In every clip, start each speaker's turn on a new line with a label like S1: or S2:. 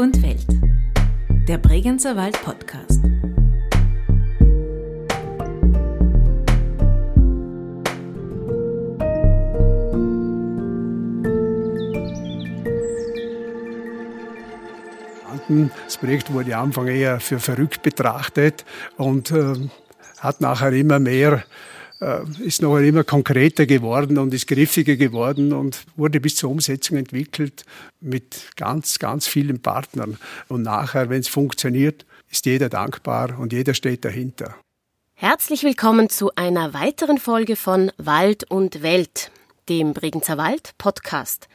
S1: und Welt. Der Bregenzer Wald Podcast.
S2: Das Projekt wurde am Anfang eher für verrückt betrachtet und äh, hat nachher immer mehr ist noch immer konkreter geworden und ist griffiger geworden und wurde bis zur Umsetzung entwickelt mit ganz, ganz vielen Partnern. Und nachher, wenn es funktioniert, ist jeder dankbar und jeder steht dahinter.
S3: Herzlich willkommen zu einer weiteren Folge von Wald und Welt, dem Bregenzer Wald Podcast.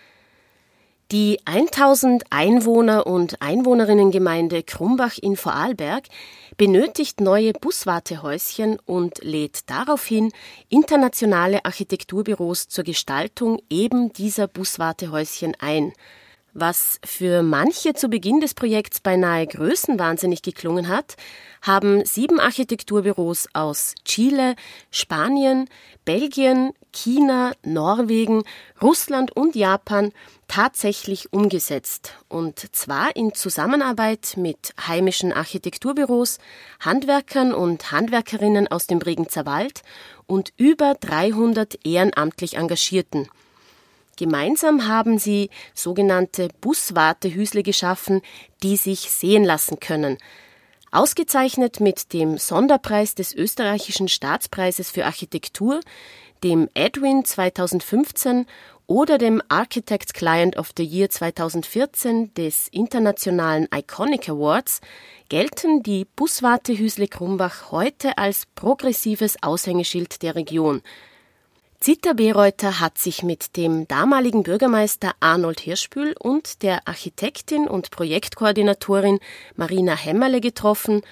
S3: Die 1000 Einwohner und Einwohnerinnengemeinde Krumbach in Vorarlberg benötigt neue Buswartehäuschen und lädt daraufhin internationale Architekturbüros zur Gestaltung eben dieser Buswartehäuschen ein – was für manche zu Beginn des Projekts beinahe größenwahnsinnig geklungen hat, haben sieben Architekturbüros aus Chile, Spanien, Belgien, China, Norwegen, Russland und Japan tatsächlich umgesetzt. Und zwar in Zusammenarbeit mit heimischen Architekturbüros, Handwerkern und Handwerkerinnen aus dem Bregenzer Wald und über 300 ehrenamtlich Engagierten – Gemeinsam haben sie sogenannte Buswartehüsle geschaffen, die sich sehen lassen können. Ausgezeichnet mit dem Sonderpreis des österreichischen Staatspreises für Architektur, dem Edwin 2015 oder dem Architects Client of the Year 2014 des internationalen Iconic Awards gelten die Buswartehüsle Krumbach heute als progressives Aushängeschild der Region – Zita Bereuter hat sich mit dem damaligen Bürgermeister Arnold Hirschbühl und der Architektin und Projektkoordinatorin Marina Hämmerle getroffen,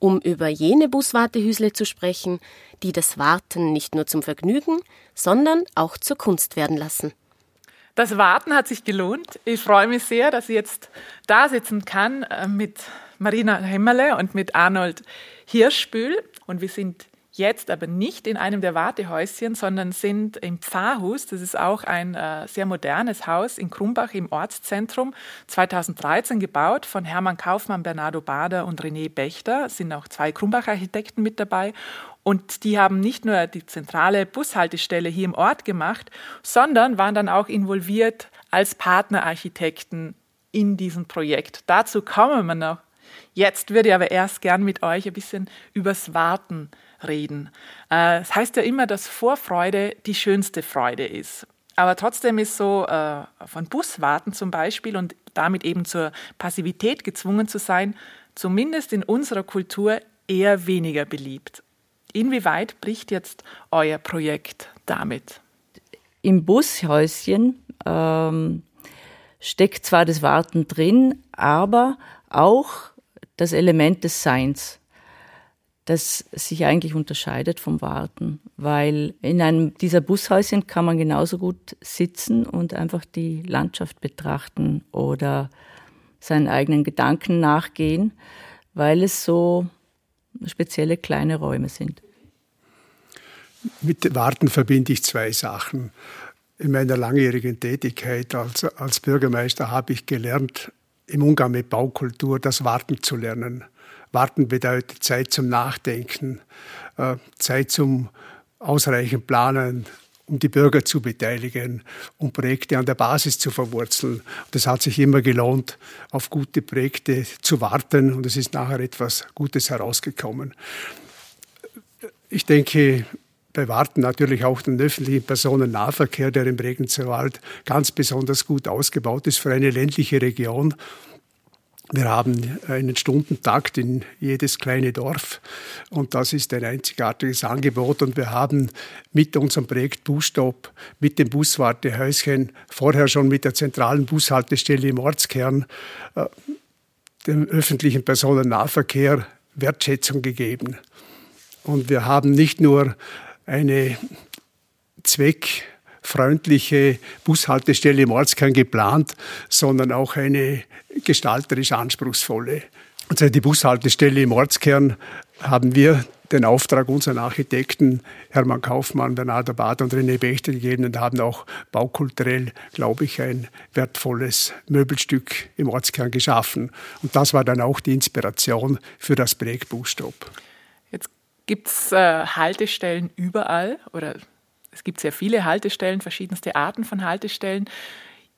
S3: um über jene Buswartehüsle zu sprechen, die das Warten nicht nur zum Vergnügen, sondern auch zur Kunst werden lassen.
S4: Das Warten hat sich gelohnt. Ich freue mich sehr, dass ich jetzt da sitzen kann äh, mit Marina Hämmerle und mit Arnold Hirschbühl. Und wir sind jetzt aber nicht in einem der Wartehäuschen, sondern sind im Pfarrhus. Das ist auch ein äh, sehr modernes Haus in Krumbach im Ortszentrum, 2013 gebaut von Hermann Kaufmann, Bernardo Bader und René Bechter. Es sind auch zwei Krumbach-Architekten mit dabei. Und die haben nicht nur die zentrale Bushaltestelle hier im Ort gemacht, sondern waren dann auch involviert als Partnerarchitekten in diesem Projekt. Dazu kommen wir noch. Jetzt würde ich aber erst gern mit euch ein bisschen übers Warten reden. Äh, es heißt ja immer, dass Vorfreude die schönste Freude ist. Aber trotzdem ist so, äh, von Buswarten zum Beispiel und damit eben zur Passivität gezwungen zu sein, zumindest in unserer Kultur eher weniger beliebt. Inwieweit bricht jetzt euer Projekt damit?
S5: Im Bushäuschen ähm, steckt zwar das Warten drin, aber auch das Element des Seins das sich eigentlich unterscheidet vom Warten, weil in einem dieser Bushäuschen kann man genauso gut sitzen und einfach die Landschaft betrachten oder seinen eigenen Gedanken nachgehen, weil es so spezielle kleine Räume sind.
S2: Mit Warten verbinde ich zwei Sachen. In meiner langjährigen Tätigkeit als, als Bürgermeister habe ich gelernt, im Umgang mit Baukultur das Warten zu lernen. Warten bedeutet Zeit zum Nachdenken, äh, Zeit zum ausreichend Planen, um die Bürger zu beteiligen, um Projekte an der Basis zu verwurzeln. Das hat sich immer gelohnt, auf gute Projekte zu warten und es ist nachher etwas Gutes herausgekommen. Ich denke, bei Warten natürlich auch den öffentlichen Personennahverkehr, der im Regenzer Wald ganz besonders gut ausgebaut ist für eine ländliche Region. Wir haben einen Stundentakt in jedes kleine Dorf und das ist ein einzigartiges Angebot und wir haben mit unserem Projekt Busstop, mit dem Buswartehäuschen, vorher schon mit der zentralen Bushaltestelle im Ortskern, äh, dem öffentlichen Personennahverkehr Wertschätzung gegeben. Und wir haben nicht nur eine zweckfreundliche Bushaltestelle im Ortskern geplant, sondern auch eine gestalterisch anspruchsvolle. Also die Bushaltestelle im Ortskern haben wir den Auftrag unseren Architekten Hermann Kaufmann, Bernardo Bad und René Bechter gegeben und haben auch baukulturell, glaube ich, ein wertvolles Möbelstück im Ortskern geschaffen. Und das war dann auch die Inspiration für das Projekt Buchstopp.
S4: Jetzt gibt es äh, Haltestellen überall oder es gibt sehr viele Haltestellen, verschiedenste Arten von Haltestellen.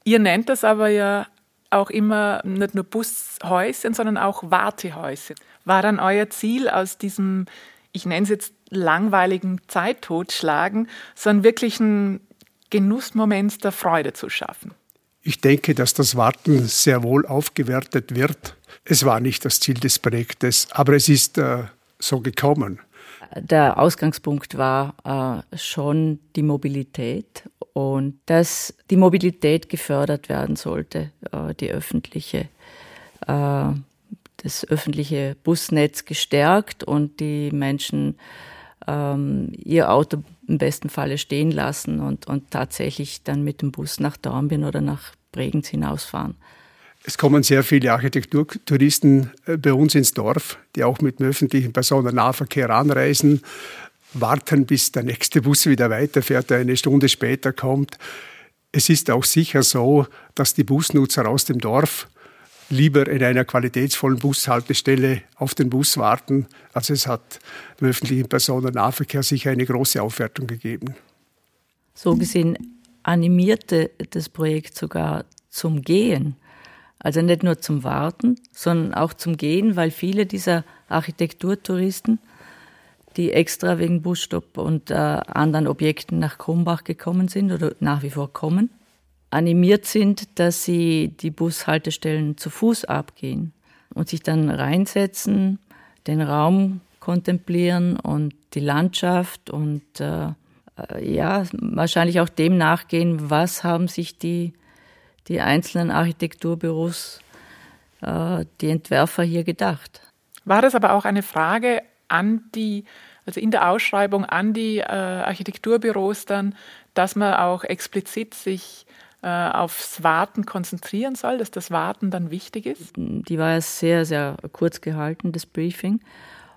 S4: Ihr nennt das aber ja auch immer nicht nur Bushäuschen, sondern auch Wartehäuschen. War dann euer Ziel aus diesem ich nenne es jetzt langweiligen Zeit totschlagen, sondern wirklich einen Genussmoment der Freude zu schaffen.
S2: Ich denke, dass das Warten sehr wohl aufgewertet wird. Es war nicht das Ziel des Projektes, aber es ist äh, so gekommen.
S5: Der Ausgangspunkt war äh, schon die Mobilität und dass die Mobilität gefördert werden sollte, äh, die öffentliche. Äh, das öffentliche Busnetz gestärkt und die Menschen ähm, ihr Auto im besten Falle stehen lassen und, und tatsächlich dann mit dem Bus nach Dornbirn oder nach Bregenz hinausfahren.
S2: Es kommen sehr viele Architekturtouristen äh, bei uns ins Dorf, die auch mit dem öffentlichen Personennahverkehr anreisen, warten, bis der nächste Bus wieder weiterfährt, der eine Stunde später kommt. Es ist auch sicher so, dass die Busnutzer aus dem Dorf lieber in einer qualitätsvollen Bushaltestelle auf den Bus warten. Also es hat im öffentlichen Personennahverkehr sicher eine große Aufwertung gegeben.
S5: So gesehen animierte das Projekt sogar zum Gehen. Also nicht nur zum Warten, sondern auch zum Gehen, weil viele dieser Architekturtouristen, die extra wegen Busstopp und äh, anderen Objekten nach Krumbach gekommen sind oder nach wie vor kommen, animiert sind, dass sie die Bushaltestellen zu Fuß abgehen und sich dann reinsetzen, den Raum kontemplieren und die Landschaft und äh, ja, wahrscheinlich auch dem nachgehen, was haben sich die, die einzelnen Architekturbüros, äh, die Entwerfer hier gedacht.
S4: War das aber auch eine Frage an die, also in der Ausschreibung an die äh, Architekturbüros dann, dass man auch explizit sich äh, aufs Warten konzentrieren soll, dass das Warten dann wichtig ist?
S5: Die war ja sehr, sehr kurz gehalten, das Briefing.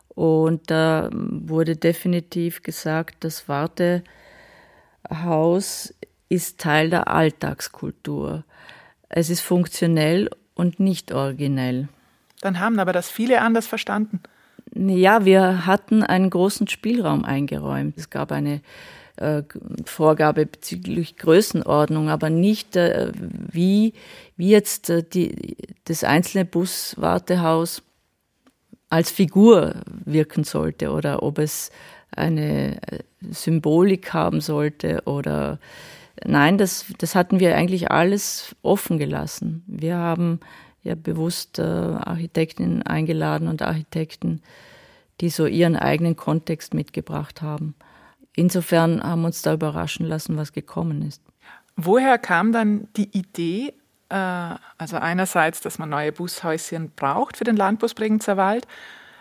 S5: Und da wurde definitiv gesagt, das Wartehaus ist Teil der Alltagskultur. Es ist funktionell und nicht originell.
S4: Dann haben aber das viele anders verstanden.
S5: Ja, wir hatten einen großen Spielraum eingeräumt. Es gab eine äh, Vorgabe bezüglich Größenordnung, aber nicht äh, wie, wie jetzt äh, die, das einzelne Buswartehaus als Figur wirken sollte oder ob es eine Symbolik haben sollte oder nein, das, das hatten wir eigentlich alles offen gelassen. Wir haben ja bewusst äh, Architektinnen eingeladen und Architekten, die so ihren eigenen Kontext mitgebracht haben insofern haben wir uns da überraschen lassen, was gekommen ist.
S4: Woher kam dann die Idee, äh, also einerseits, dass man neue Bushäuschen braucht für den Landbus Bregenzer Wald,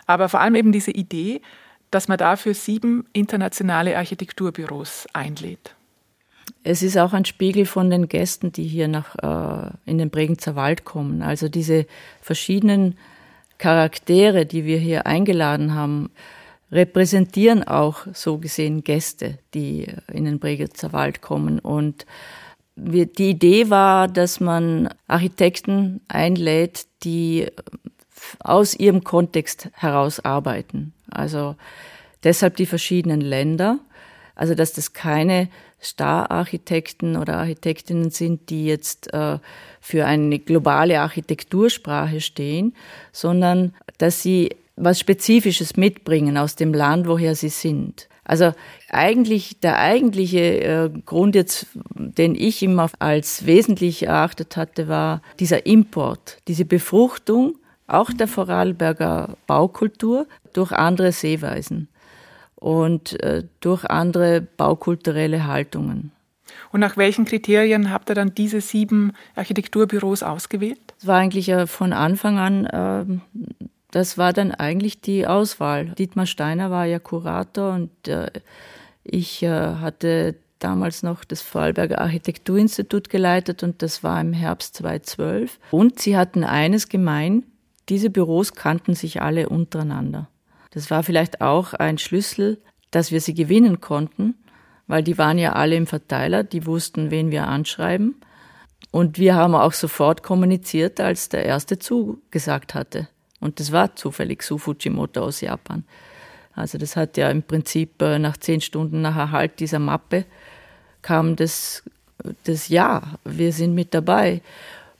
S4: aber vor allem eben diese Idee, dass man dafür sieben internationale Architekturbüros einlädt?
S5: Es ist auch ein Spiegel von den Gästen, die hier nach, äh, in den Bregenzer Wald kommen. Also diese verschiedenen Charaktere, die wir hier eingeladen haben, repräsentieren auch so gesehen Gäste, die in den Bregenzer Wald kommen. Und wir, die Idee war, dass man Architekten einlädt, die aus ihrem Kontext heraus arbeiten. Also deshalb die verschiedenen Länder. Also dass das keine Star-Architekten oder Architektinnen sind, die jetzt äh, für eine globale Architektursprache stehen, sondern dass sie was Spezifisches mitbringen aus dem Land, woher sie sind. Also eigentlich der eigentliche äh, Grund jetzt, den ich immer als wesentlich erachtet hatte, war dieser Import, diese Befruchtung auch der Vorarlberger Baukultur durch andere Sehweisen und äh, durch andere baukulturelle Haltungen.
S4: Und nach welchen Kriterien habt ihr dann diese sieben Architekturbüros ausgewählt?
S5: Es war eigentlich äh, von Anfang an äh, das war dann eigentlich die Auswahl. Dietmar Steiner war ja Kurator und äh, ich äh, hatte damals noch das Vorarlberger Architekturinstitut geleitet und das war im Herbst 2012. Und sie hatten eines gemein, diese Büros kannten sich alle untereinander. Das war vielleicht auch ein Schlüssel, dass wir sie gewinnen konnten, weil die waren ja alle im Verteiler, die wussten, wen wir anschreiben. Und wir haben auch sofort kommuniziert, als der erste zugesagt hatte. Und das war zufällig Su Fujimoto aus Japan. Also das hat ja im Prinzip äh, nach zehn Stunden nach Erhalt dieser Mappe kam das, das Ja, wir sind mit dabei.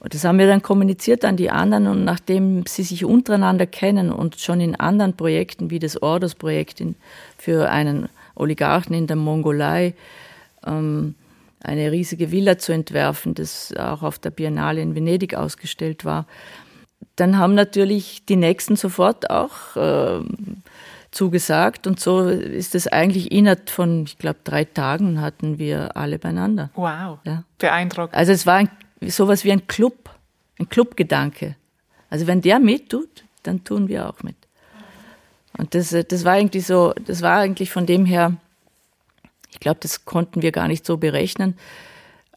S5: Und das haben wir dann kommuniziert an die anderen und nachdem sie sich untereinander kennen und schon in anderen Projekten wie das Orders-Projekt für einen Oligarchen in der Mongolei ähm, eine riesige Villa zu entwerfen, das auch auf der Biennale in Venedig ausgestellt war, dann haben natürlich die Nächsten sofort auch äh, zugesagt. Und so ist es eigentlich innerhalb von, ich glaube, drei Tagen hatten wir alle beieinander.
S4: Wow, ja. beeindruckend.
S5: Also es war ein, sowas wie ein Club, ein Clubgedanke. Also wenn der mittut, dann tun wir auch mit. Und das, das war eigentlich so, das war eigentlich von dem her, ich glaube, das konnten wir gar nicht so berechnen,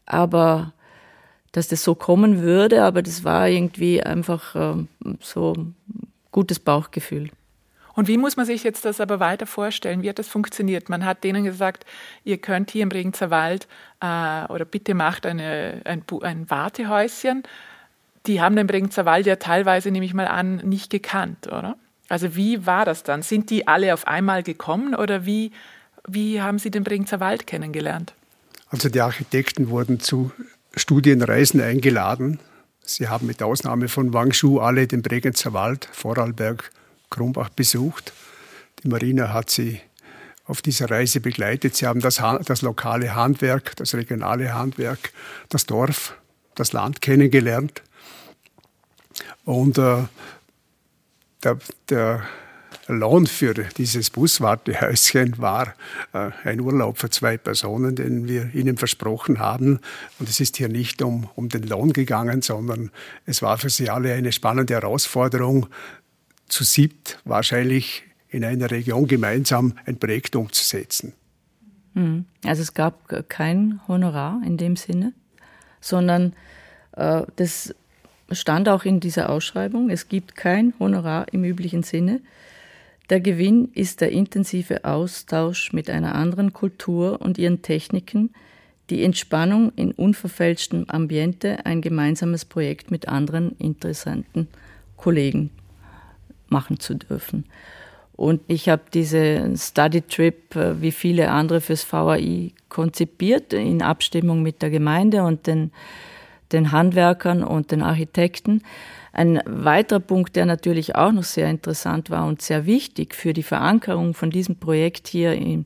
S5: aber dass das so kommen würde, aber das war irgendwie einfach ähm, so gutes Bauchgefühl.
S4: Und wie muss man sich jetzt das aber weiter vorstellen? Wie hat das funktioniert? Man hat denen gesagt, ihr könnt hier im Regenzer Wald äh, oder bitte macht eine, ein, ein Wartehäuschen. Die haben den Bregenzer Wald ja teilweise, nehme ich mal an, nicht gekannt, oder? Also wie war das dann? Sind die alle auf einmal gekommen oder wie, wie haben Sie den Bregenzer Wald kennengelernt?
S2: Also die Architekten wurden zu Studienreisen eingeladen. Sie haben mit Ausnahme von Wang Shu alle den Bregenzer Wald, Vorarlberg, Krumbach besucht. Die Marina hat sie auf dieser Reise begleitet. Sie haben das, das lokale Handwerk, das regionale Handwerk, das Dorf, das Land kennengelernt. Und äh, der, der Lohn für dieses Buswartehäuschen war äh, ein Urlaub für zwei Personen, den wir ihnen versprochen haben. Und es ist hier nicht um, um den Lohn gegangen, sondern es war für sie alle eine spannende Herausforderung, zu siebt wahrscheinlich in einer Region gemeinsam ein Projekt umzusetzen.
S5: Hm. Also es gab kein Honorar in dem Sinne, sondern äh, das stand auch in dieser Ausschreibung. Es gibt kein Honorar im üblichen Sinne. Der Gewinn ist der intensive Austausch mit einer anderen Kultur und ihren Techniken, die Entspannung in unverfälschtem Ambiente, ein gemeinsames Projekt mit anderen interessanten Kollegen machen zu dürfen. Und ich habe diese Study Trip äh, wie viele andere fürs VAI konzipiert in Abstimmung mit der Gemeinde und den, den Handwerkern und den Architekten. Ein weiterer Punkt, der natürlich auch noch sehr interessant war und sehr wichtig für die Verankerung von diesem Projekt hier im,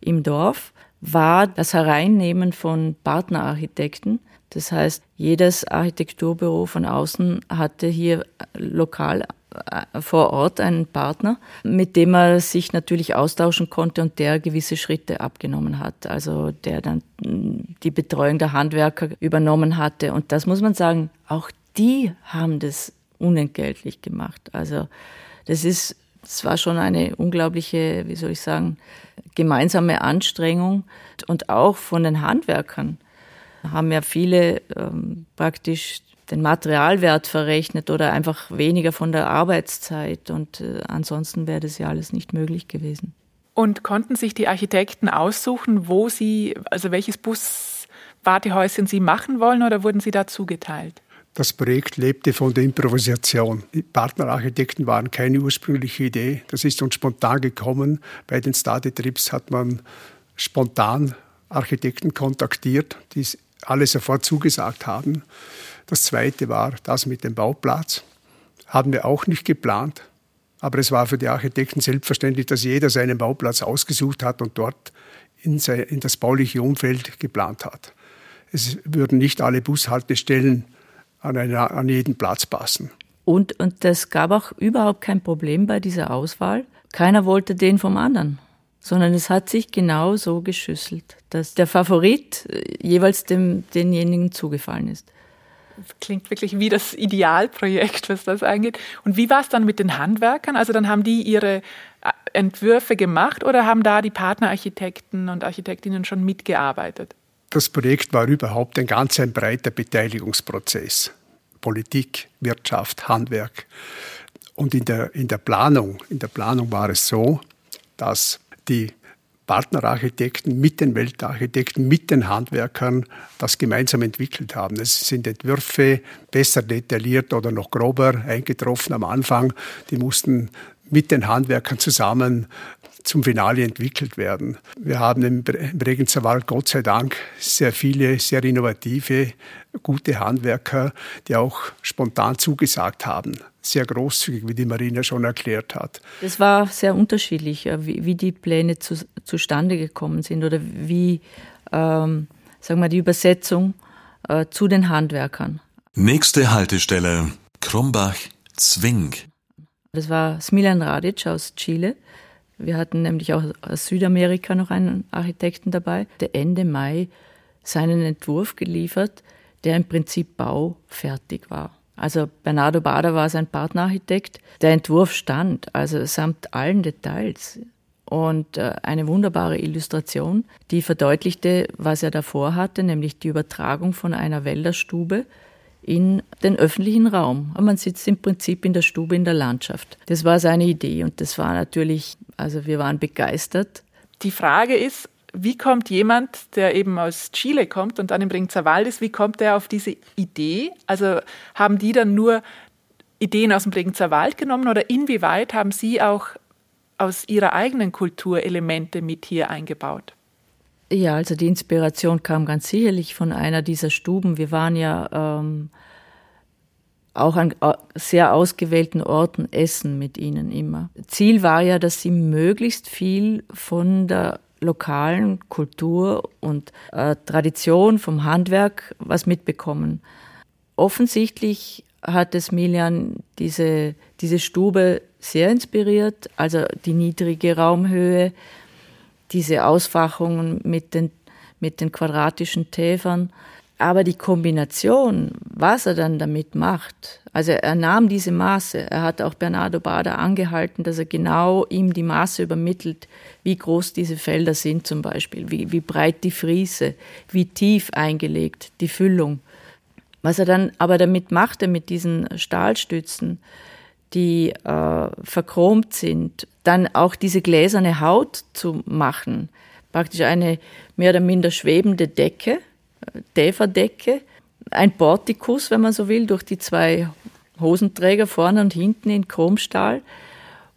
S5: im Dorf, war das Hereinnehmen von Partnerarchitekten. Das heißt, jedes Architekturbüro von außen hatte hier lokal vor Ort einen Partner, mit dem er sich natürlich austauschen konnte und der gewisse Schritte abgenommen hat. Also der dann mm, die Betreuung der Handwerker übernommen hatte. Und das muss man sagen, auch die haben das unentgeltlich gemacht. Also das ist, das war schon eine unglaubliche, wie soll ich sagen, gemeinsame Anstrengung und auch von den Handwerkern haben ja viele ähm, praktisch den Materialwert verrechnet oder einfach weniger von der Arbeitszeit. Und äh, ansonsten wäre das ja alles nicht möglich gewesen.
S4: Und konnten sich die Architekten aussuchen, wo sie, also welches Buswartehäuschen sie machen wollen oder wurden sie da zugeteilt?
S2: Das Projekt lebte von der Improvisation. Die Partnerarchitekten waren keine ursprüngliche Idee. Das ist uns spontan gekommen. Bei den Study-Trips hat man spontan Architekten kontaktiert, die alle sofort zugesagt haben. Das zweite war das mit dem Bauplatz. Haben wir auch nicht geplant. Aber es war für die Architekten selbstverständlich, dass jeder seinen Bauplatz ausgesucht hat und dort in, in das bauliche Umfeld geplant hat. Es würden nicht alle Bushaltestellen an, einer, an jeden Platz passen.
S5: Und, und das gab auch überhaupt kein Problem bei dieser Auswahl. Keiner wollte den vom anderen, sondern es hat sich genau so geschüsselt, dass der Favorit jeweils dem, denjenigen zugefallen ist
S4: klingt wirklich wie das Idealprojekt, was das angeht. Und wie war es dann mit den Handwerkern? Also dann haben die ihre äh, Entwürfe gemacht oder haben da die Partnerarchitekten und Architektinnen schon mitgearbeitet?
S2: Das Projekt war überhaupt ein ganz ein breiter Beteiligungsprozess. Politik, Wirtschaft, Handwerk. Und in der, in der Planung, in der Planung war es so, dass die Partnerarchitekten mit den Weltarchitekten, mit den Handwerkern das gemeinsam entwickelt haben. Es sind Entwürfe besser detailliert oder noch grober eingetroffen am Anfang. Die mussten mit den Handwerkern zusammen zum Finale entwickelt werden. Wir haben im Bregenzer Wald Gott sei Dank sehr viele, sehr innovative, gute Handwerker, die auch spontan zugesagt haben. Sehr großzügig, wie die Marina schon erklärt hat.
S5: Das war sehr unterschiedlich, wie, die Pläne zu, zustande gekommen sind oder wie, ähm, sagen wir, die Übersetzung äh, zu den Handwerkern.
S6: Nächste Haltestelle, Krumbach-Zwing.
S5: Das war Smiljan Radic aus Chile. Wir hatten nämlich auch aus Südamerika noch einen Architekten dabei, der Ende Mai seinen Entwurf geliefert, der im Prinzip baufertig war. Also Bernardo Bader war sein Partnerarchitekt. Der Entwurf stand, also samt allen Details. Und äh, eine wunderbare Illustration, die verdeutlichte, was er davor hatte, nämlich die Übertragung von einer Wälderstube in den öffentlichen Raum. Und man sitzt im Prinzip in der Stube in der Landschaft. Das war seine Idee und das war natürlich, also wir waren begeistert.
S4: Die Frage ist, wie kommt jemand, der eben aus Chile kommt und dann im Ringzer Wald ist, wie kommt der auf diese Idee? Also haben die dann nur Ideen aus dem Bregenzer Wald genommen oder inwieweit haben Sie auch aus Ihrer eigenen Kultur Elemente mit hier eingebaut?
S5: Ja, also die Inspiration kam ganz sicherlich von einer dieser Stuben. Wir waren ja ähm, auch an sehr ausgewählten Orten essen mit ihnen immer. Ziel war ja, dass sie möglichst viel von der lokalen Kultur und äh, Tradition vom Handwerk was mitbekommen. Offensichtlich hat es Milian diese, diese Stube sehr inspiriert, also die niedrige Raumhöhe, diese Ausfachungen mit den, mit den quadratischen Täfern. Aber die Kombination, was er dann damit macht, also er nahm diese Maße, er hat auch Bernardo Bader angehalten, dass er genau ihm die Maße übermittelt, wie groß diese Felder sind zum Beispiel, wie, wie breit die Friese, wie tief eingelegt die Füllung. Was er dann aber damit machte, mit diesen Stahlstützen, die äh, verchromt sind, dann auch diese gläserne Haut zu machen, praktisch eine mehr oder minder schwebende Decke, äh, Täferdecke, ein Portikus, wenn man so will, durch die zwei Hosenträger vorne und hinten in Chromstahl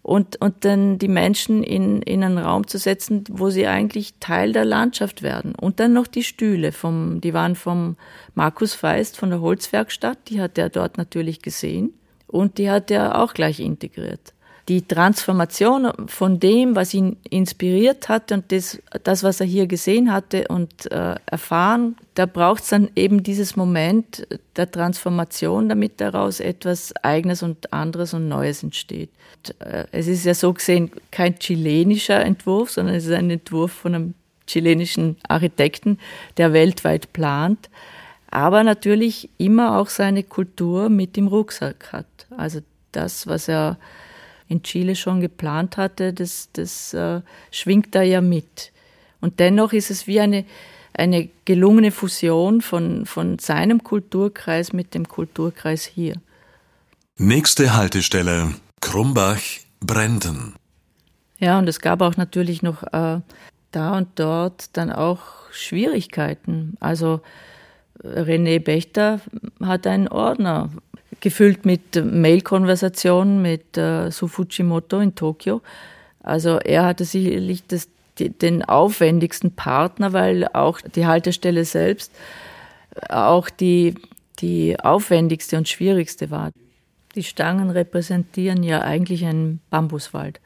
S5: und, und dann die Menschen in, in einen Raum zu setzen, wo sie eigentlich Teil der Landschaft werden. Und dann noch die Stühle, vom, die waren vom Markus Feist von der Holzwerkstatt, die hat er dort natürlich gesehen und die hat er auch gleich integriert. Die Transformation von dem, was ihn inspiriert hatte und das, das was er hier gesehen hatte und äh, erfahren, da braucht es dann eben dieses Moment der Transformation, damit daraus etwas Eigenes und anderes und Neues entsteht. Und, äh, es ist ja so gesehen kein chilenischer Entwurf, sondern es ist ein Entwurf von einem chilenischen Architekten, der weltweit plant aber natürlich immer auch seine Kultur mit im Rucksack hat. Also das, was er in Chile schon geplant hatte, das, das äh, schwingt da ja mit. Und dennoch ist es wie eine, eine gelungene Fusion von, von seinem Kulturkreis mit dem Kulturkreis hier.
S6: Nächste Haltestelle Krumbach, Brenden.
S5: Ja, und es gab auch natürlich noch äh, da und dort dann auch Schwierigkeiten. Also René Bechter hat einen Ordner gefüllt mit Mail-Konversationen mit äh, Su Fujimoto in Tokio. Also er hatte sicherlich das, den aufwendigsten Partner, weil auch die Haltestelle selbst auch die, die aufwendigste und schwierigste war. Die Stangen repräsentieren ja eigentlich einen Bambuswald.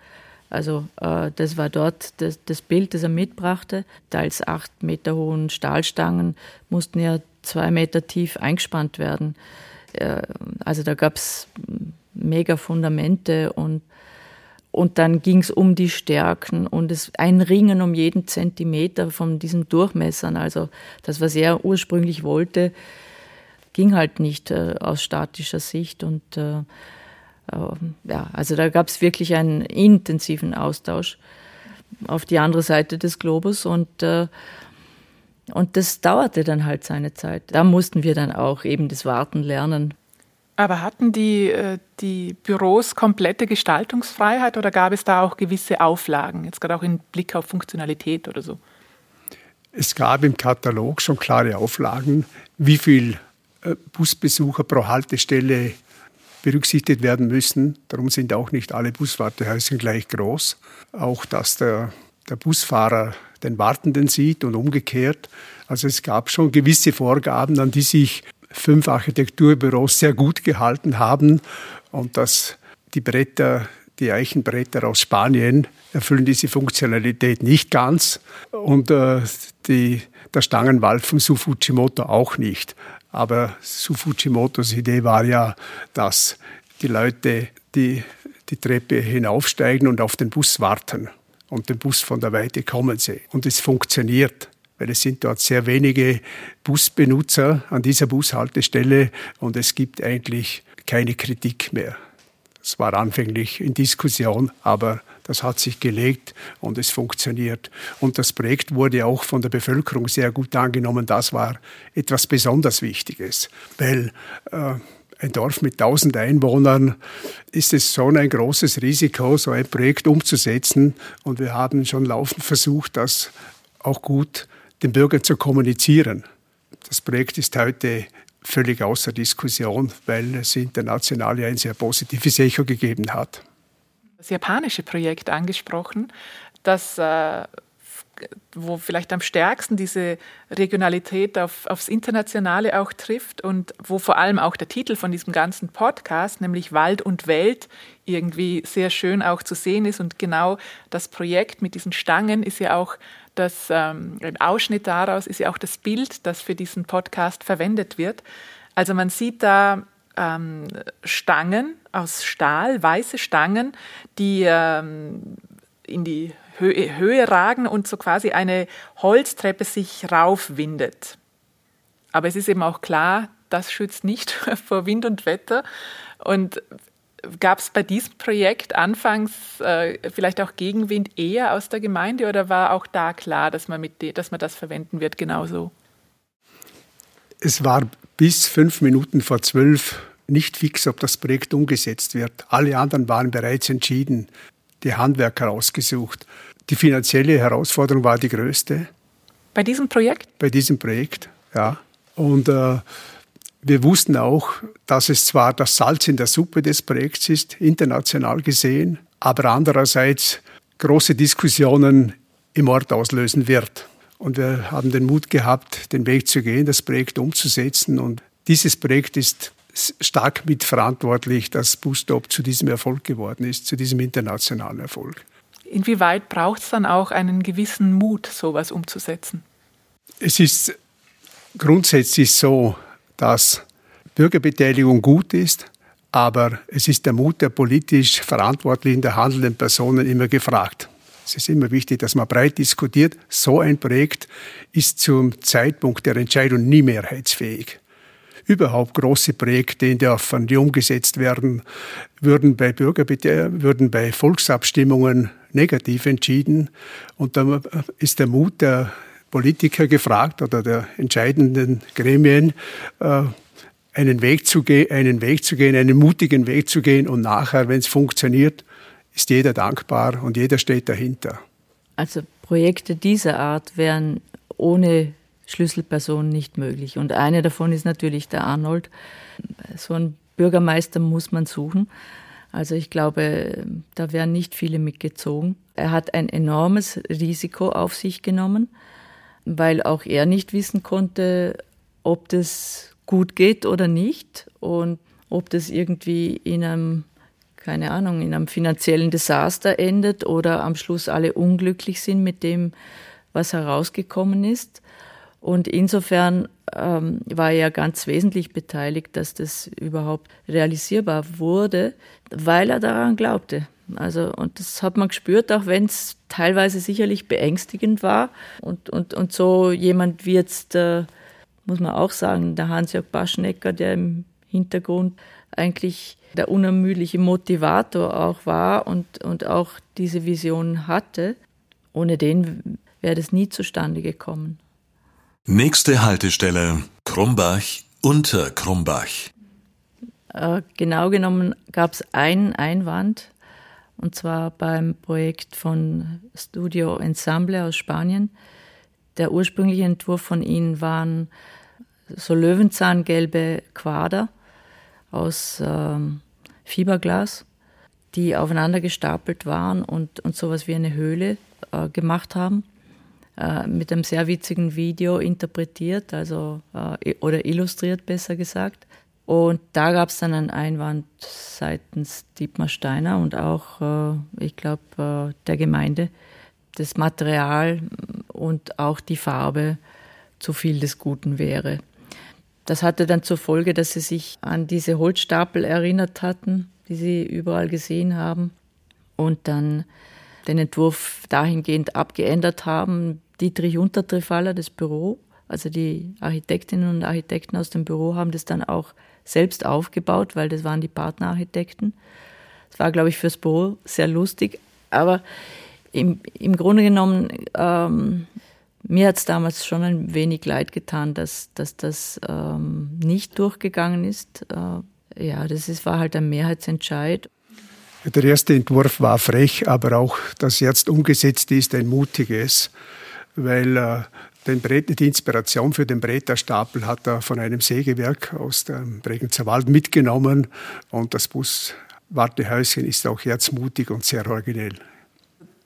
S5: Also äh, das war dort das, das, Bild, das er mitbrachte. Teils acht Meter hohen Stahlstangen mussten ja zwei Meter tief eingespannt werden. Äh, also da gab es mega Fundamente und, und dann ging es um die Stärken und es ein Ringen um jeden Zentimeter von diesen Durchmessern. Also das, was er ursprünglich wollte, ging halt nicht äh, aus statischer Sicht und äh, äh ja, also da gab es wirklich einen intensiven Austausch auf die andere Seite des Globus und äh, und das dauerte dann halt seine Zeit. Da mussten wir dann auch eben das Warten lernen.
S4: Aber hatten die, äh, die Büros komplette Gestaltungsfreiheit oder gab es da auch gewisse Auflagen, jetzt gerade auch im Blick auf Funktionalität oder so?
S2: Es gab im Katalog schon klare Auflagen, wie viel äh, Busbesucher pro Haltestelle berücksichtigt werden müssen. Darum sind auch nicht alle Buswartehäuser gleich groß. Auch, dass der, der Busfahrer den Wartenden sieht und umgekehrt. Also es gab schon gewisse Vorgaben, an die sich fünf Architekturbüros sehr gut gehalten haben und dass die Bretter, die Eichenbretter aus Spanien erfüllen diese Funktionalität nicht ganz und äh, die, der Stangenwald von Su Fujimoto auch nicht. Aber Su Fujimotos Idee war ja, dass die Leute die, die Treppe hinaufsteigen und auf den Bus warten und den Bus von der Weite kommen sehen. Und es funktioniert weil es sind dort sehr wenige Busbenutzer an dieser Bushaltestelle und es gibt eigentlich keine Kritik mehr. Das war anfänglich in Diskussion, aber das hat sich gelegt und es funktioniert. Und das Projekt wurde auch von der Bevölkerung sehr gut angenommen. Das war etwas besonders Wichtiges, weil äh, ein Dorf mit 1000 Einwohnern ist es schon ein großes Risiko, so ein Projekt umzusetzen. Und wir haben schon laufend versucht, das auch gut den Bürgern zu kommunizieren. Das Projekt ist heute völlig außer Diskussion, weil es international ja ein sehr positives Echo gegeben hat.
S4: Das japanische Projekt angesprochen, das äh, wo vielleicht am stärksten diese Regionalität auf, aufs Internationale auch trifft und wo vor allem auch der Titel von diesem ganzen Podcast, nämlich Wald und Welt, irgendwie sehr schön auch zu sehen ist. Und genau das Projekt mit diesen Stangen ist ja auch das, ähm, ein Ausschnitt daraus ist ja auch das Bild, das für diesen Podcast verwendet wird. Also man sieht da ähm, Stangen aus Stahl, weiße Stangen, die ähm, in die Höhe, Höhe ragen und so quasi eine Holztreppe sich raufwindet. Aber es ist eben auch klar, das schützt nicht vor Wind und Wetter. Und Gab es bei diesem Projekt anfangs äh, vielleicht auch Gegenwind eher aus der Gemeinde oder war auch da klar, dass man, mit dass man das verwenden wird genauso?
S2: Es war bis fünf Minuten vor zwölf nicht fix, ob das Projekt umgesetzt wird. Alle anderen waren bereits entschieden, die Handwerker ausgesucht. Die finanzielle Herausforderung war die größte.
S4: Bei diesem Projekt?
S2: Bei diesem Projekt, ja. Und äh, wir wussten auch, dass es zwar das Salz in der Suppe des Projekts ist, international gesehen, aber andererseits große Diskussionen im Ort auslösen wird. Und wir haben den Mut gehabt, den Weg zu gehen, das Projekt umzusetzen. Und dieses Projekt ist stark mitverantwortlich, dass Boostop zu diesem Erfolg geworden ist, zu diesem internationalen Erfolg.
S4: Inwieweit braucht es dann auch einen gewissen Mut, sowas umzusetzen?
S2: Es ist grundsätzlich so, dass Bürgerbeteiligung gut ist, aber es ist der Mut der politisch verantwortlichen, der handelnden Personen immer gefragt. Es ist immer wichtig, dass man breit diskutiert. So ein Projekt ist zum Zeitpunkt der Entscheidung nie mehrheitsfähig. Überhaupt große Projekte in Dörfern, die umgesetzt werden, würden bei Bürgerbete würden bei Volksabstimmungen negativ entschieden. Und da ist der Mut der Politiker gefragt oder der entscheidenden Gremien, äh, einen Weg zu gehen, einen Weg zu gehen, einen mutigen Weg zu gehen und nachher, wenn es funktioniert, ist jeder dankbar und jeder steht dahinter.
S5: Also Projekte dieser Art wären ohne Schlüsselpersonen nicht möglich. Und eine davon ist natürlich der Arnold. So einen Bürgermeister muss man suchen. Also ich glaube, da wären nicht viele mitgezogen. Er hat ein enormes Risiko auf sich genommen weil auch er nicht wissen konnte, ob das gut geht oder nicht und ob das irgendwie in einem, keine Ahnung, in einem finanziellen Desaster endet oder am Schluss alle unglücklich sind mit dem, was herausgekommen ist. Und insofern ähm, war er ganz wesentlich beteiligt, dass das überhaupt realisierbar wurde, weil er daran glaubte. Also, und das hat man gespürt, auch wenn es teilweise sicherlich beängstigend war. Und, und, und so jemand wie jetzt, äh, muss man auch sagen, der Hans-Jörg Baschnecker, der im Hintergrund eigentlich der unermüdliche Motivator auch war und, und auch diese Vision hatte. Ohne den wäre das nie zustande gekommen.
S6: Nächste Haltestelle Krumbach unter Krumbach.
S5: Äh, genau genommen gab es einen Einwand, und zwar beim Projekt von Studio Ensemble aus Spanien. Der ursprüngliche Entwurf von ihnen waren so löwenzahngelbe Quader aus ähm, Fiberglas, die aufeinander gestapelt waren und, und sowas wie eine Höhle äh, gemacht haben. Äh, mit einem sehr witzigen Video interpretiert, also äh, oder illustriert besser gesagt. Und da gab es dann einen Einwand seitens Dietmar Steiner und auch, äh, ich glaube, äh, der Gemeinde, das Material und auch die Farbe zu viel des Guten wäre. Das hatte dann zur Folge, dass sie sich an diese Holzstapel erinnert hatten, die sie überall gesehen haben und dann den Entwurf dahingehend abgeändert haben. Dietrich Untertrifaller, das Büro, also die Architektinnen und Architekten aus dem Büro haben das dann auch selbst aufgebaut, weil das waren die Partnerarchitekten. Es war, glaube ich, fürs Büro sehr lustig, aber im, im Grunde genommen, ähm, mir hat es damals schon ein wenig leid getan, dass, dass das ähm, nicht durchgegangen ist. Äh, ja, das ist, war halt ein Mehrheitsentscheid.
S2: Der erste Entwurf war frech, aber auch das jetzt umgesetzt ist ein mutiges, weil äh, den Brett, die Inspiration für den Bretterstapel hat er von einem Sägewerk aus dem Bregenzer Wald mitgenommen und das Buswartehäuschen ist auch herzmutig und sehr originell.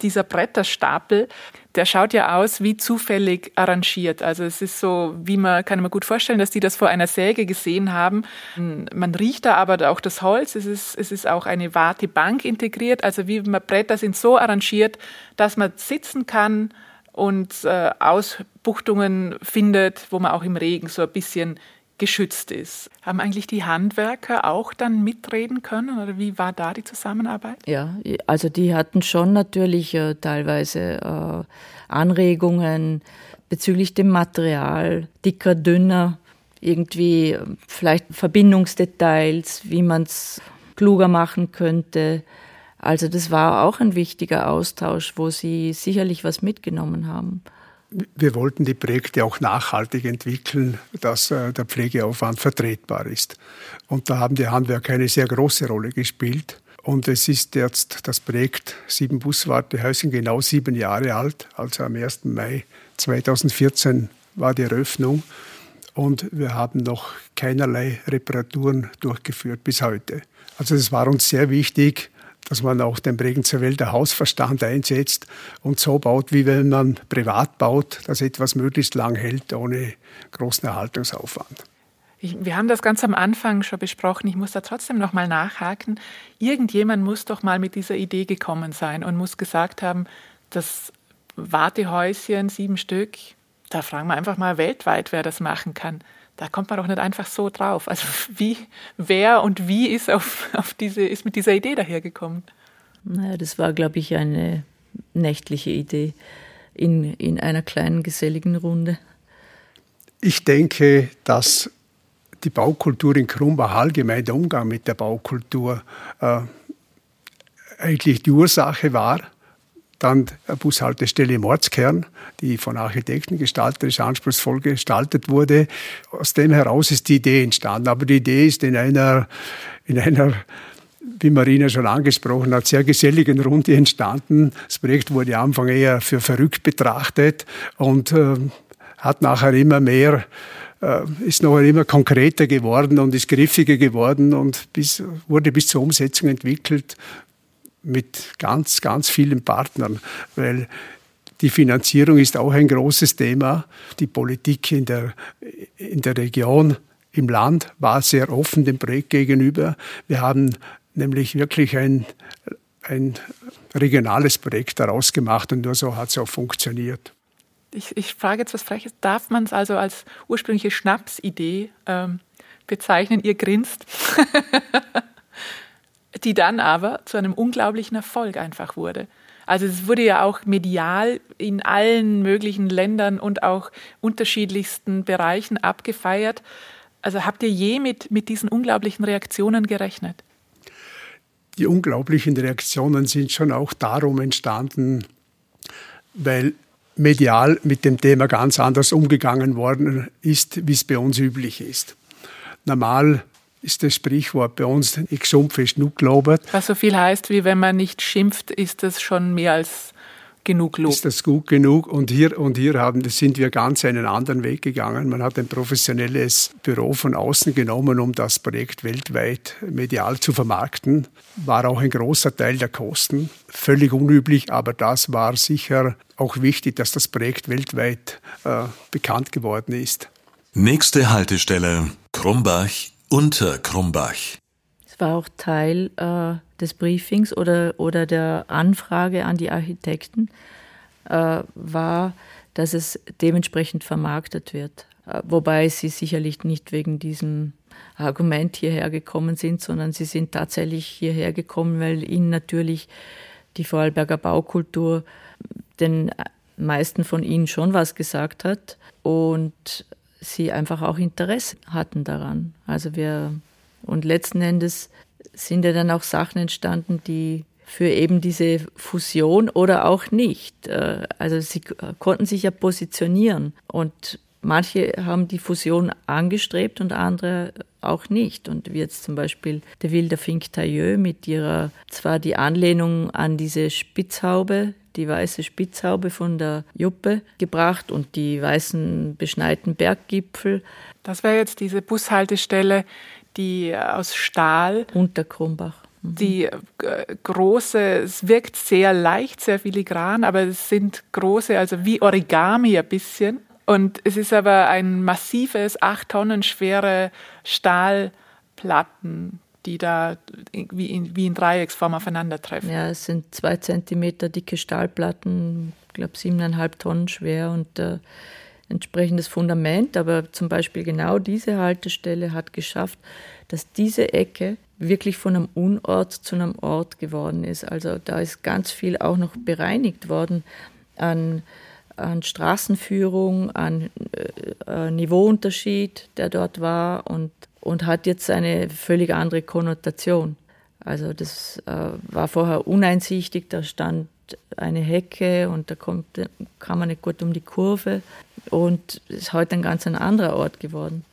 S4: Dieser Bretterstapel, der schaut ja aus wie zufällig arrangiert. Also es ist so, wie man, kann man gut vorstellen, dass die das vor einer Säge gesehen haben. Man riecht da aber auch das Holz. Es ist, es ist auch eine Wartebank integriert. Also wie man Bretter sind so arrangiert, dass man sitzen kann, und äh, Ausbuchtungen findet, wo man auch im Regen so ein bisschen geschützt ist. Haben eigentlich die Handwerker auch dann mitreden können oder wie war da die Zusammenarbeit?
S5: Ja, also die hatten schon natürlich äh, teilweise äh, Anregungen bezüglich dem Material, dicker, dünner, irgendwie äh, vielleicht Verbindungsdetails, wie man es kluger machen könnte. Also das war auch ein wichtiger Austausch, wo Sie sicherlich was mitgenommen haben.
S2: Wir wollten die Projekte auch nachhaltig entwickeln, dass äh, der Pflegeaufwand vertretbar ist. Und da haben die Handwerker eine sehr große Rolle gespielt. Und es ist jetzt das Projekt Sieben Buswartehäuschen genau sieben Jahre alt. Also am 1. Mai 2014 war die Eröffnung. Und wir haben noch keinerlei Reparaturen durchgeführt bis heute. Also es war uns sehr wichtig, dass man auch den Bregenzer Wälder Hausverstand einsetzt und so baut, wie wenn man privat baut, dass etwas möglichst lang hält, ohne großen Erhaltungsaufwand.
S4: Wir haben das ganz am Anfang schon besprochen. Ich muss da trotzdem noch mal nachhaken. Irgendjemand muss doch mal mit dieser Idee gekommen sein und muss gesagt haben, das Wartehäuschen, sieben Stück, da fragen wir einfach mal weltweit, wer das machen kann da kommt man doch nicht einfach so drauf. Also wie, wer und wie ist, auf, auf diese, ist mit dieser Idee dahergekommen?
S5: Naja, das war, glaube ich, eine nächtliche Idee in, in einer kleinen geselligen Runde.
S2: Ich denke, dass die Baukultur in Krumbach allgemein, der Umgang mit der Baukultur, äh, eigentlich die Ursache war dann Bushaltestelle im Ortskern, die von Architekten gestalterisch anspruchsvoll gestaltet wurde. Aus dem heraus ist die Idee entstanden. Aber die Idee ist in einer, in einer wie Marina schon angesprochen hat, sehr geselligen Runde entstanden. Das Projekt wurde am Anfang eher für verrückt betrachtet und äh, hat nachher immer mehr äh, ist noch immer konkreter geworden und ist griffiger geworden und bis, wurde bis zur Umsetzung entwickelt mit ganz, ganz vielen Partnern, weil die Finanzierung ist auch ein großes Thema. Die Politik in der, in der Region, im Land war sehr offen dem Projekt gegenüber. Wir haben nämlich wirklich ein, ein regionales Projekt daraus gemacht und nur so hat es auch funktioniert.
S4: Ich, ich frage jetzt was Freches. Darf man es also als ursprüngliche Schnapsidee ähm, bezeichnen? Ihr grinst. die dann aber zu einem unglaublichen Erfolg einfach wurde. Also es wurde ja auch medial in allen möglichen Ländern und auch unterschiedlichsten Bereichen abgefeiert. Also habt ihr je mit, mit diesen unglaublichen Reaktionen gerechnet?
S2: Die unglaublichen Reaktionen sind schon auch darum entstanden, weil medial mit dem Thema ganz anders umgegangen worden ist, wie es bei uns üblich ist. Normal ist das Sprichwort bei uns, ich sumpf ist genug gelobert.
S4: Was so viel heißt, wie wenn man nicht schimpft, ist das schon mehr als genug Lob.
S2: Ist das gut genug? Und hier, und hier haben, sind wir ganz einen anderen Weg gegangen. Man hat ein professionelles Büro von außen genommen, um das Projekt weltweit medial zu vermarkten. War auch ein großer Teil der Kosten. Völlig unüblich, aber das war sicher auch wichtig, dass das Projekt weltweit äh, bekannt geworden ist.
S6: Nächste Haltestelle Krumbach unter Krumbach.
S5: Es war auch Teil äh, des Briefings oder, oder der Anfrage an die Architekten, äh, war, dass es dementsprechend vermarktet wird. Äh, wobei sie sicherlich nicht wegen diesem Argument hierher gekommen sind, sondern sie sind tatsächlich hierher gekommen, weil ihnen natürlich die Vorarlberger Baukultur den meisten von ihnen schon was gesagt hat und sie einfach auch Interesse hatten daran. Also wir und letzten Endes sind ja dann auch Sachen entstanden, die für eben diese Fusion oder auch nicht. Äh, also sie konnten sich ja positionieren und manche haben die Fusion angestrebt und andere auch nicht. Und wie jetzt zum Beispiel der Wilder Fink Tailleux mit ihrer, zwar die Anlehnung an diese Spitzhaube, die weiße Spitzhaube von der Juppe gebracht und die weißen beschneiten Berggipfel.
S4: Das wäre jetzt diese Bushaltestelle, die aus Stahl.
S5: Unter Krumbach.
S4: Mhm. Die äh, große, es wirkt sehr leicht, sehr filigran, aber es sind große, also wie Origami ein bisschen. Und es ist aber ein massives, acht Tonnen schwere Stahlplatten, die da wie in, wie in Dreiecksform aufeinandertreffen.
S5: Ja, es sind zwei Zentimeter dicke Stahlplatten, ich glaube siebeneinhalb Tonnen schwer und äh, entsprechendes Fundament, aber zum Beispiel genau diese Haltestelle hat geschafft, dass diese Ecke wirklich von einem Unort zu einem Ort geworden ist. Also da ist ganz viel auch noch bereinigt worden an, an Straßenführung, an äh, Niveauunterschied, der dort war und, und hat jetzt eine völlig andere Konnotation. Also das äh, war vorher uneinsichtig, da stand eine Hecke und da kommt, kann man nicht gut um die Kurve und ist heute ein ganz ein anderer Ort geworden.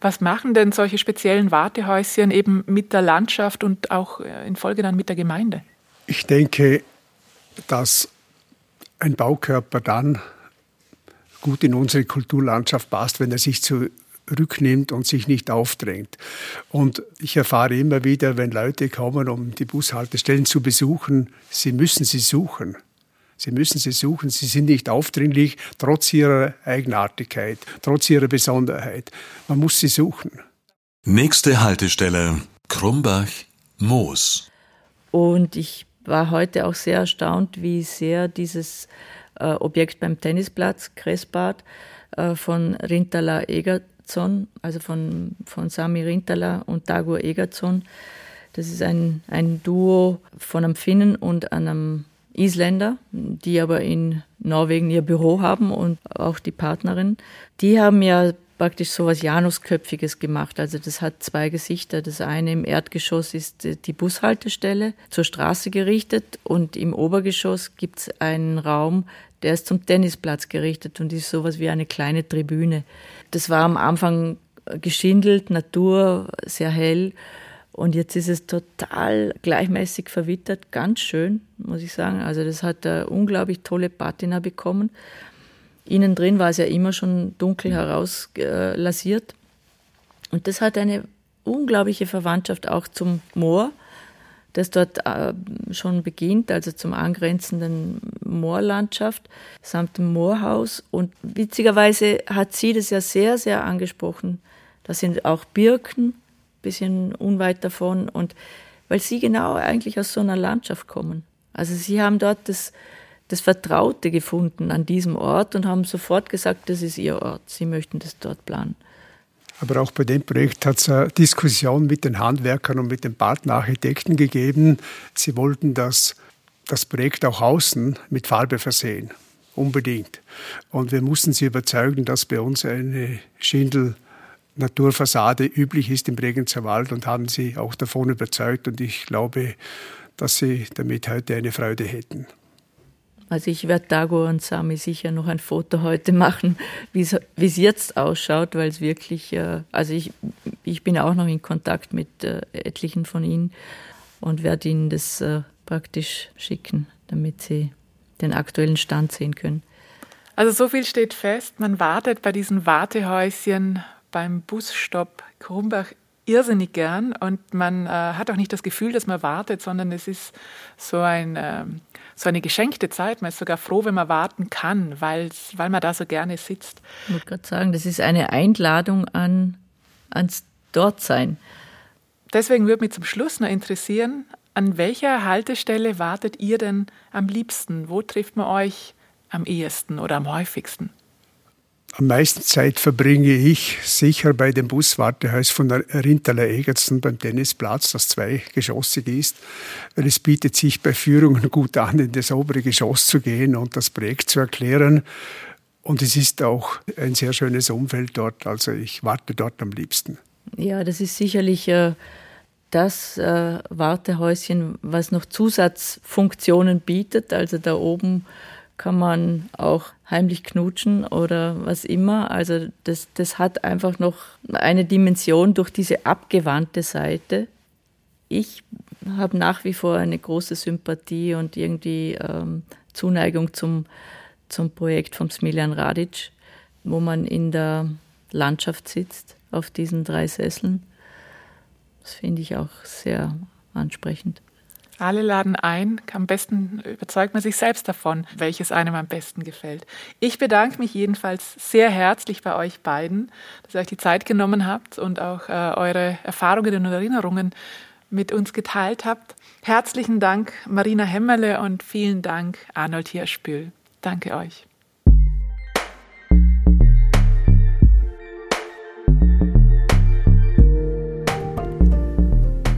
S4: Was machen denn solche speziellen Wartehäuschen eben mit der Landschaft und auch äh, in Folge dann mit der Gemeinde?
S2: Ich denke, dass ein Baukörper dann gut in unsere Kulturlandschaft passt, wenn er sich zurücknimmt und sich nicht aufdrängt. Und ich erfahre immer wieder, wenn Leute kommen, um die Bushaltestellen zu besuchen, sie müssen sie suchen. Sie müssen sie suchen. Sie sind nicht aufdringlich, trotz ihrer Eigenartigkeit, trotz ihrer Besonderheit. Man muss sie suchen.
S6: Nächste Haltestelle Krumbach, Moos.
S5: Und ich war heute auch sehr erstaunt, wie sehr dieses äh, Objekt beim Tennisplatz, Kressbad, äh, von Rintala Egerton, also von, von Sami Rintala und Dagur Egerton, das ist ein, ein Duo von einem Finnen und einem Isländer, die aber in Norwegen ihr Büro haben und auch die Partnerin. Die haben ja praktisch so was Janusköpfiges gemacht. Also das hat zwei Gesichter. Das eine im Erdgeschoss ist die Bushaltestelle zur Straße gerichtet und im Obergeschoss gibt es einen Raum, der ist zum Tennisplatz gerichtet und ist sowas wie eine kleine Tribüne. Das war am Anfang geschindelt, Natur, sehr hell. Und jetzt ist es total gleichmäßig verwittert, ganz schön, muss ich sagen. Also das hat eine unglaublich tolle Patina bekommen. Innen drin war es ja immer schon dunkel herauslasiert. Und das hat eine unglaubliche Verwandtschaft auch zum Moor, das dort äh, schon beginnt, also zum angrenzenden Moorlandschaft samt dem Moorhaus. Und witzigerweise hat sie das ja sehr, sehr angesprochen. Da sind auch Birken bisschen unweit davon und weil sie genau eigentlich aus so einer Landschaft kommen. Also sie haben dort das, das Vertraute gefunden an diesem Ort und haben sofort gesagt, das ist ihr Ort. Sie möchten das dort planen.
S2: Aber auch bei dem Projekt hat es eine Diskussion mit den Handwerkern und mit den Partnerarchitekten gegeben. Sie wollten das, das Projekt auch außen mit Farbe versehen. Unbedingt. Und wir mussten sie überzeugen, dass bei uns eine Schindel Naturfassade üblich ist im Bregenzer Wald und haben sie auch davon überzeugt. Und ich glaube, dass sie damit heute eine Freude hätten.
S5: Also ich werde Dago und Sami sicher noch ein Foto heute machen, wie es jetzt ausschaut, weil es wirklich, äh, also ich, ich bin auch noch in Kontakt mit äh, etlichen von ihnen und werde ihnen das äh, praktisch schicken, damit sie den aktuellen Stand sehen können.
S4: Also so viel steht fest, man wartet bei diesen Wartehäuschen beim Busstopp Krumbach irrsinnig gern und man äh, hat auch nicht das Gefühl, dass man wartet, sondern es ist so, ein, äh, so eine geschenkte Zeit. Man ist sogar froh, wenn man warten kann, weil man da so gerne sitzt.
S5: Ich wollte gerade sagen, das ist eine Einladung an, ans Dortsein.
S4: Deswegen würde mich zum Schluss noch interessieren, an welcher Haltestelle wartet ihr denn am liebsten? Wo trifft man euch am ehesten oder am häufigsten?
S2: Am meisten Zeit verbringe ich sicher bei dem Buswartehaus von Rintaler Egertsen beim Tennisplatz, das zweigeschossig ist, es bietet sich bei Führungen gut an, in das obere Geschoss zu gehen und das Projekt zu erklären. Und es ist auch ein sehr schönes Umfeld dort, also ich warte dort am liebsten.
S5: Ja, das ist sicherlich äh, das äh, Wartehäuschen, was noch Zusatzfunktionen bietet. Also da oben kann man auch heimlich knutschen oder was immer. Also das, das hat einfach noch eine Dimension durch diese abgewandte Seite. Ich habe nach wie vor eine große Sympathie und irgendwie ähm, Zuneigung zum, zum Projekt von Smiljan Radic, wo man in der Landschaft sitzt auf diesen drei Sesseln. Das finde ich auch sehr ansprechend.
S4: Alle laden ein. Am besten überzeugt man sich selbst davon, welches einem am besten gefällt. Ich bedanke mich jedenfalls sehr herzlich bei euch beiden, dass ihr euch die Zeit genommen habt und auch äh, eure Erfahrungen und Erinnerungen mit uns geteilt habt. Herzlichen Dank, Marina Hemmerle, und vielen Dank, Arnold Hirschbühl. Danke euch.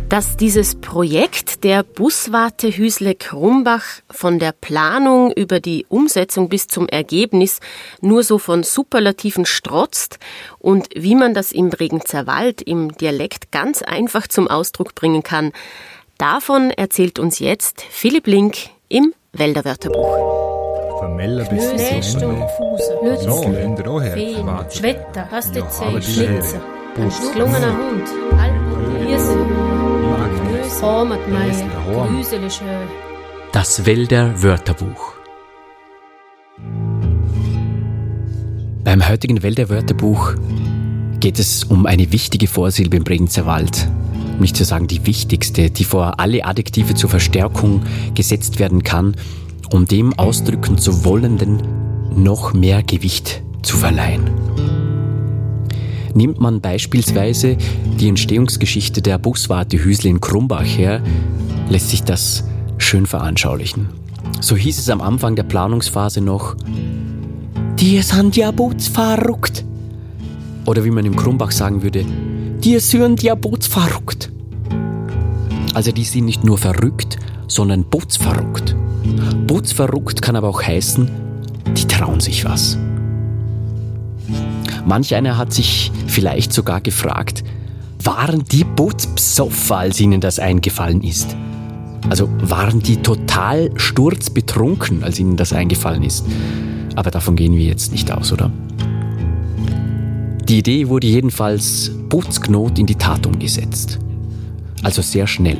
S3: Dass dieses Projekt der Buswarte Hüsle Krumbach von der Planung über die Umsetzung bis zum Ergebnis nur so von Superlativen strotzt und wie man das im Bregenzer Wald im Dialekt ganz einfach zum Ausdruck bringen kann, davon erzählt uns jetzt Philipp Link im Wälderwörterbuch.
S7: Vermeller bis
S8: Nähstunde, Fuße,
S7: Feen,
S8: Schwetter, Pastezei, Schlitzer, ein gelungener Hund, Alpen, Hirse,
S9: das Wälder Wörterbuch. Beim heutigen Wälder Wörterbuch geht es um eine wichtige Vorsilbe im Bregenzer Wald. Um nicht zu sagen die wichtigste, die vor alle Adjektive zur Verstärkung gesetzt werden kann, um dem ausdrücken zu wollenden noch mehr Gewicht zu verleihen. Nimmt man beispielsweise die Entstehungsgeschichte der Buswarte Hüsle in Krumbach her, lässt sich das schön veranschaulichen. So hieß es am Anfang der Planungsphase noch, die sind ja bootsverrückt. Oder wie man im Krumbach sagen würde, die sind ja bootsverrückt. Also die sind nicht nur verrückt, sondern bootsverrückt. Bootsverrückt kann aber auch heißen, die trauen sich was. Manch einer hat sich vielleicht sogar gefragt, waren die Bootspsoffer, als ihnen das eingefallen ist? Also waren die total sturzbetrunken, als ihnen das eingefallen ist? Aber davon gehen wir jetzt nicht aus, oder? Die Idee wurde jedenfalls Bootsknot in die Tat umgesetzt. Also sehr schnell.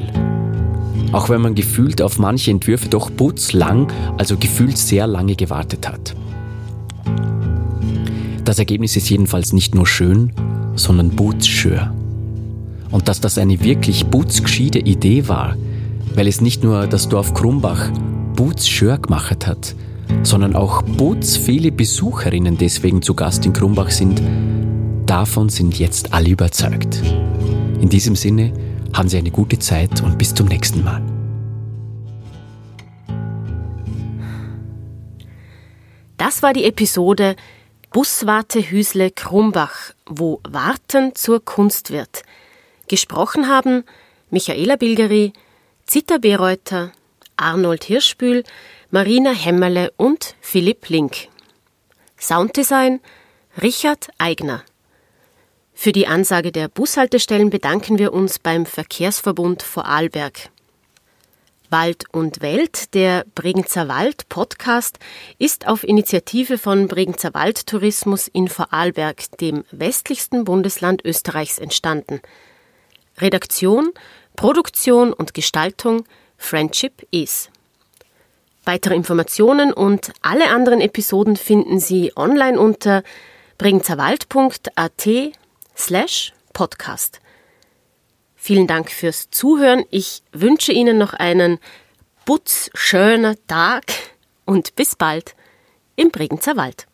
S9: Auch wenn man gefühlt auf manche Entwürfe doch bootslang, also gefühlt sehr lange gewartet hat. Das Ergebnis ist jedenfalls nicht nur schön, sondern bootsschör. Und dass das eine wirklich bootsgeschiede Idee war, weil es nicht nur das Dorf Krumbach bootsschör gemacht hat, sondern auch boots viele Besucherinnen deswegen zu Gast in Krumbach sind, davon sind jetzt alle überzeugt. In diesem Sinne haben Sie eine gute Zeit und bis zum nächsten Mal.
S3: Das war die Episode Buswarte Hüsle Krumbach, wo Warten zur Kunst wird. Gesprochen haben Michaela Bilgeri, Zita Bereuter, Arnold Hirschbühl, Marina Hemmerle und Philipp Link. Sounddesign Richard Eigner. Für die Ansage der Bushaltestellen bedanken wir uns beim Verkehrsverbund Vorarlberg. Wald und Welt, der Bregenzer Wald Podcast, ist auf Initiative von Bregenzer Wald Tourismus in Vorarlberg, dem westlichsten Bundesland Österreichs, entstanden. Redaktion, Produktion und Gestaltung Friendship is. Weitere Informationen und alle anderen Episoden finden Sie online unter bregenzerwald.at slash podcast. Vielen Dank fürs Zuhören. Ich wünsche Ihnen noch einen putzschöner Tag und bis bald im Bregenzer Wald.